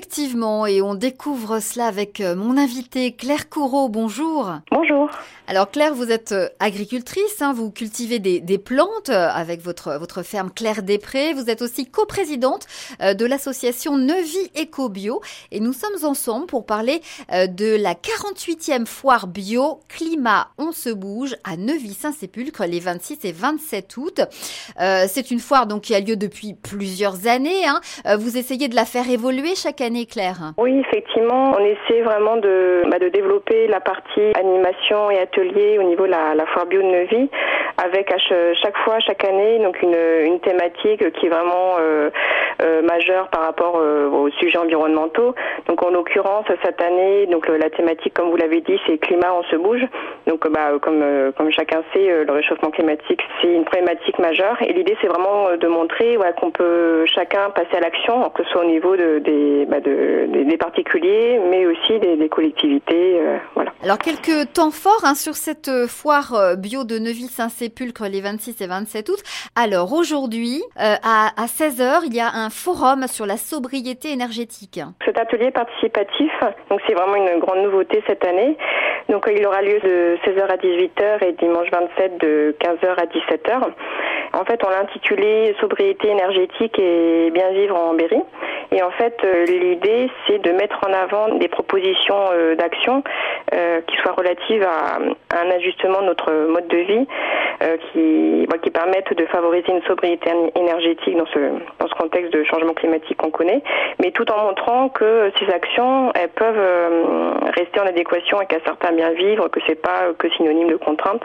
Effectivement, et on découvre cela avec euh, mon invité Claire Courreau. Bonjour. Bonjour. Alors Claire, vous êtes euh, agricultrice, hein, vous cultivez des, plantes euh, avec votre, votre ferme Claire Després. Vous êtes aussi coprésidente de l'association Neuvie Bio. Et nous sommes ensemble pour parler de la 48e foire bio Climat On se bouge à Neuvy-Saint-Sépulcre les 26 et 27 août. C'est une foire donc qui a lieu depuis plusieurs années. Hein. Vous essayez de la faire évoluer chaque année, Claire? Oui, effectivement, on essaie vraiment de, bah, de développer la partie animation et atelier au niveau de la, foire bio de Neuvy, avec à chaque fois, chaque année, donc une, une thématique qui est vraiment euh, euh, majeure par rapport euh, aux sujets environnementaux. Donc en l'occurrence, cette année, donc la thématique, comme vous l'avez dit, c'est climat, on se bouge. Donc bah, comme, comme chacun sait, le réchauffement climatique, c'est une problématique majeure. Et l'idée, c'est vraiment de montrer ouais, qu'on peut chacun passer à l'action, que ce soit au niveau de, des bah, des, particuliers, mais aussi des, collectivités. Euh, voilà. Alors quelques temps forts hein, sur cette euh, foire euh, bio de Neuville-Saint-Sépulcre les 26 et 27 août. Alors aujourd'hui, à, à 16h, il y a un forum sur la sobriété énergétique. Cet atelier participatif, donc c'est vraiment une grande nouveauté cette année. Donc il aura lieu de 16h à 18h et dimanche 27 de 15h à 17h. En fait, on l'a intitulé Sobriété énergétique et bien vivre en Berry. Et en fait, euh, l'idée, c'est de mettre en avant des propositions euh, d'action euh, qui soient relatives à, un ajustement de notre mode de vie, qui, qui permettent de favoriser une sobriété énergétique dans ce, dans ce contexte de changement climatique qu'on connaît, mais tout en montrant que ces actions, elles peuvent rester en adéquation avec un certain bien vivre, que c'est pas que synonyme de contrainte.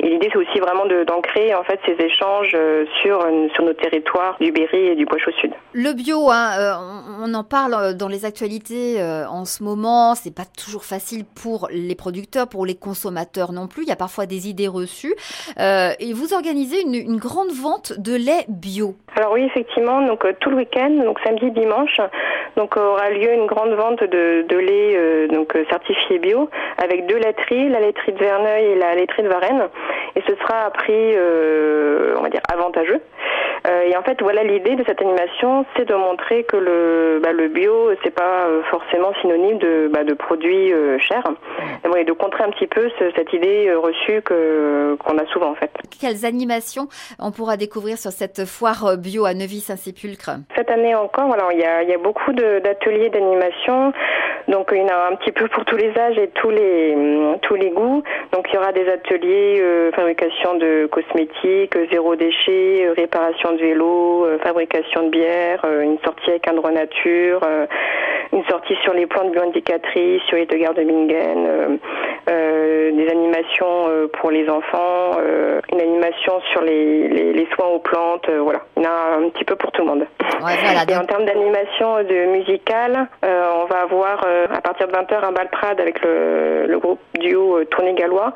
Et l'idée, c'est aussi vraiment d'ancrer en fait ces échanges sur, sur nos territoires du Berry et du Bois-Chaud-Sud. Le bio, hein, on en parle euh, dans les actualités euh, en ce moment. C'est pas toujours facile pour les producteurs, pour les consommateurs non plus. Il y a parfois des idées reçues. Euh, et vous organisez une, grande vente de lait bio. Alors oui, effectivement. Donc tout le week-end, donc samedi, dimanche, donc aura lieu une grande vente de, lait donc certifié bio avec deux laiteries, la laiterie de Verneuil et la laiterie de Varennes. Et ce sera à prix, on va dire, avantageux. Euh, et en fait, voilà l'idée de cette animation, c'est de montrer que le, bah, le bio, c'est pas euh, forcément synonyme de, bah, de produits euh, chers, et de contrer un petit peu cette idée reçue que qu'on a souvent en fait. Quelles animations on pourra découvrir sur cette foire bio à Neuvy-Saint-Sépulcre Cette année encore, voilà, il y a, il y a beaucoup d'ateliers d'animation. Donc il y en a un petit peu pour tous les âges et tous les tous les goûts. Donc il y aura des ateliers fabrication de cosmétiques, zéro déchet, réparation de vélo, euh, fabrication de bière, euh, une sortie avec un droit nature, euh, une sortie sur les plantes bioindicatrices, sur les deux de Bingen, des animations pour les enfants, une animation sur les, les, soins aux plantes, voilà. Il y en a un petit peu pour tout le monde. Et en termes d'animation de musicale, on va avoir à partir de 20h un bal Prade avec le, le groupe duo Tournée Gallois.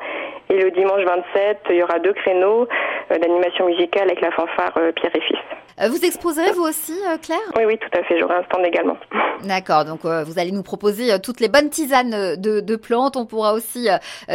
Et le dimanche 27, il y aura deux créneaux d'animation musicale avec la fanfare Pierre et Fils. Euh, vous exposerez vous aussi, euh, Claire Oui, oui, tout à fait. J'aurai un stand également. D'accord. Donc, euh, vous allez nous proposer toutes les bonnes tisanes de, plantes. On pourra aussi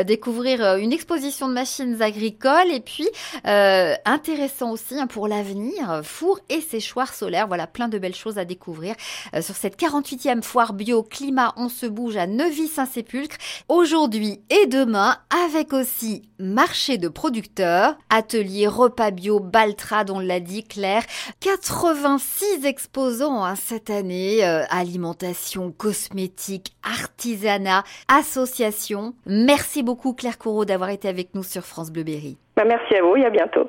découvrir une exposition de machines agricoles. Et puis, intéressant aussi hein, pour l'avenir, four et séchoir solaire. Voilà, plein de belles choses à découvrir sur cette 48e foire bio climat. On se bouge à Neuvy-Saint-Sépulcre aujourd'hui et demain, avec aussi marché de producteurs, atelier repas bio Baltrade, on l'a dit, Claire. 86 exposants cette année, euh, alimentation, cosmétique, artisanat, association. Merci beaucoup Claire Courreau d'avoir été avec nous sur France Bleu Berry. Bah, merci à vous et à bientôt.